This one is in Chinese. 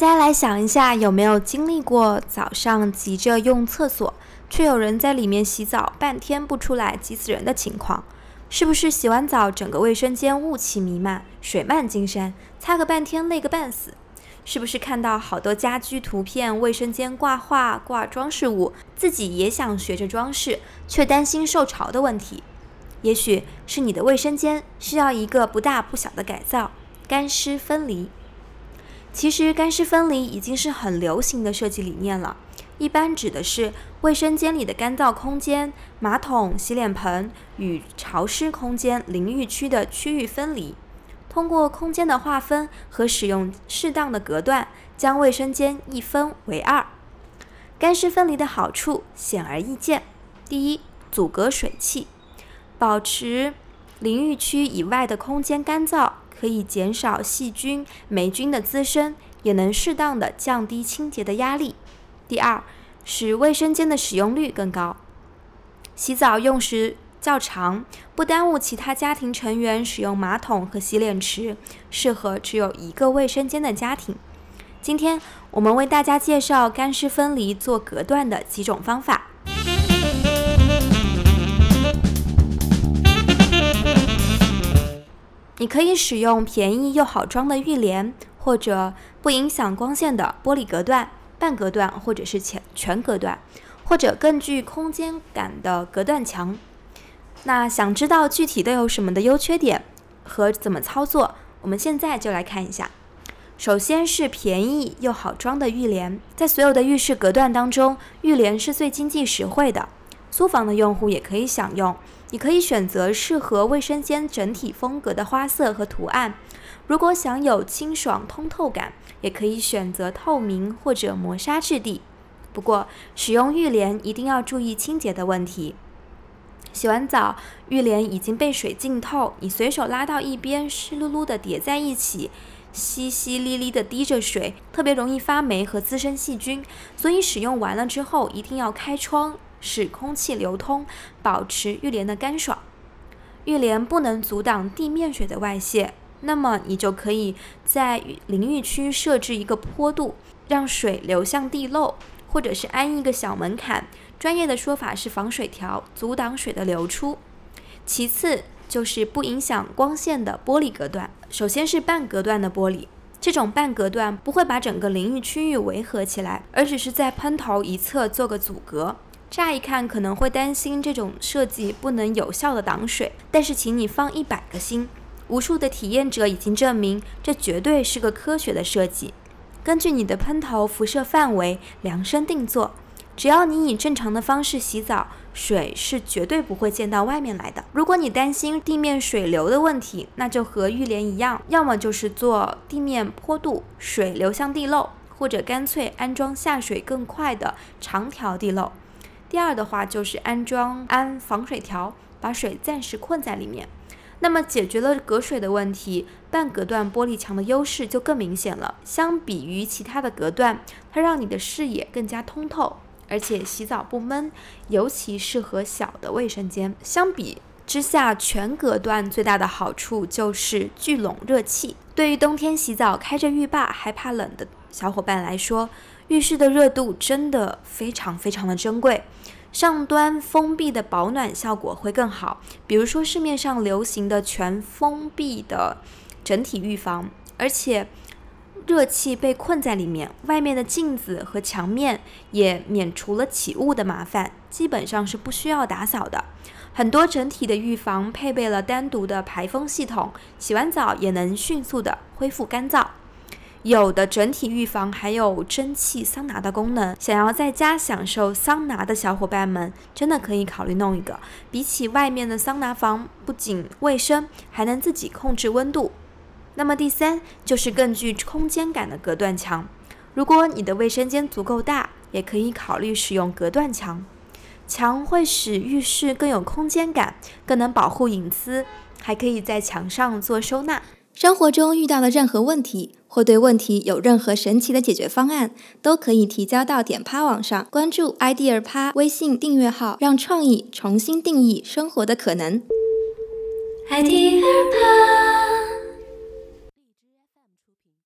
大家来想一下，有没有经历过早上急着用厕所，却有人在里面洗澡半天不出来，急死人的情况？是不是洗完澡整个卫生间雾气弥漫，水漫金山，擦个半天累个半死？是不是看到好多家居图片，卫生间挂画、挂装饰物，自己也想学着装饰，却担心受潮的问题？也许是你的卫生间需要一个不大不小的改造，干湿分离。其实干湿分离已经是很流行的设计理念了，一般指的是卫生间里的干燥空间、马桶、洗脸盆与潮湿空间、淋浴区的区域分离。通过空间的划分和使用适当的隔断，将卫生间一分为二。干湿分离的好处显而易见：第一，阻隔水汽，保持淋浴区以外的空间干燥，可以减少细菌、霉菌的滋生，也能适当的降低清洁的压力。第二，使卫生间的使用率更高，洗澡用时。较长，不耽误其他家庭成员使用马桶和洗脸池，适合只有一个卫生间的家庭。今天我们为大家介绍干湿分离做隔断的几种方法。你可以使用便宜又好装的浴帘，或者不影响光线的玻璃隔断、半隔断或者是全全隔断，或者更具空间感的隔断墙。那想知道具体都有什么的优缺点和怎么操作，我们现在就来看一下。首先是便宜又好装的浴帘，在所有的浴室隔断当中，浴帘是最经济实惠的。租房的用户也可以享用。你可以选择适合卫生间整体风格的花色和图案。如果想有清爽通透感，也可以选择透明或者磨砂质地。不过，使用浴帘一定要注意清洁的问题。洗完澡，浴帘已经被水浸透，你随手拉到一边，湿漉漉的叠在一起，淅淅沥沥的滴着水，特别容易发霉和滋生细菌。所以使用完了之后，一定要开窗，使空气流通，保持浴帘的干爽。浴帘不能阻挡地面水的外泄，那么你就可以在淋浴区设置一个坡度，让水流向地漏，或者是安一个小门槛。专业的说法是防水条，阻挡水的流出。其次就是不影响光线的玻璃隔断。首先是半隔断的玻璃，这种半隔断不会把整个淋浴区域围合起来，而只是在喷头一侧做个阻隔。乍一看可能会担心这种设计不能有效的挡水，但是请你放一百个心，无数的体验者已经证明这绝对是个科学的设计。根据你的喷头辐射范围量身定做。只要你以正常的方式洗澡，水是绝对不会溅到外面来的。如果你担心地面水流的问题，那就和浴帘一样，要么就是做地面坡度，水流向地漏，或者干脆安装下水更快的长条地漏。第二的话就是安装安防水条，把水暂时困在里面。那么解决了隔水的问题，半隔断玻璃墙的优势就更明显了。相比于其他的隔断，它让你的视野更加通透。而且洗澡不闷，尤其适合小的卫生间。相比之下，全隔断最大的好处就是聚拢热气。对于冬天洗澡开着浴霸还怕冷的小伙伴来说，浴室的热度真的非常非常的珍贵。上端封闭的保暖效果会更好，比如说市面上流行的全封闭的整体浴房，而且。热气被困在里面，外面的镜子和墙面也免除了起雾的麻烦，基本上是不需要打扫的。很多整体的浴房配备了单独的排风系统，洗完澡也能迅速的恢复干燥。有的整体浴房还有蒸汽桑拿的功能，想要在家享受桑拿的小伙伴们，真的可以考虑弄一个。比起外面的桑拿房，不仅卫生，还能自己控制温度。那么第三就是更具空间感的隔断墙。如果你的卫生间足够大，也可以考虑使用隔断墙。墙会使浴室更有空间感，更能保护隐私，还可以在墙上做收纳。生活中遇到的任何问题，或对问题有任何神奇的解决方案，都可以提交到点趴网上，关注 idea 趴微信订阅号，让创意重新定义生活的可能。idea 趴。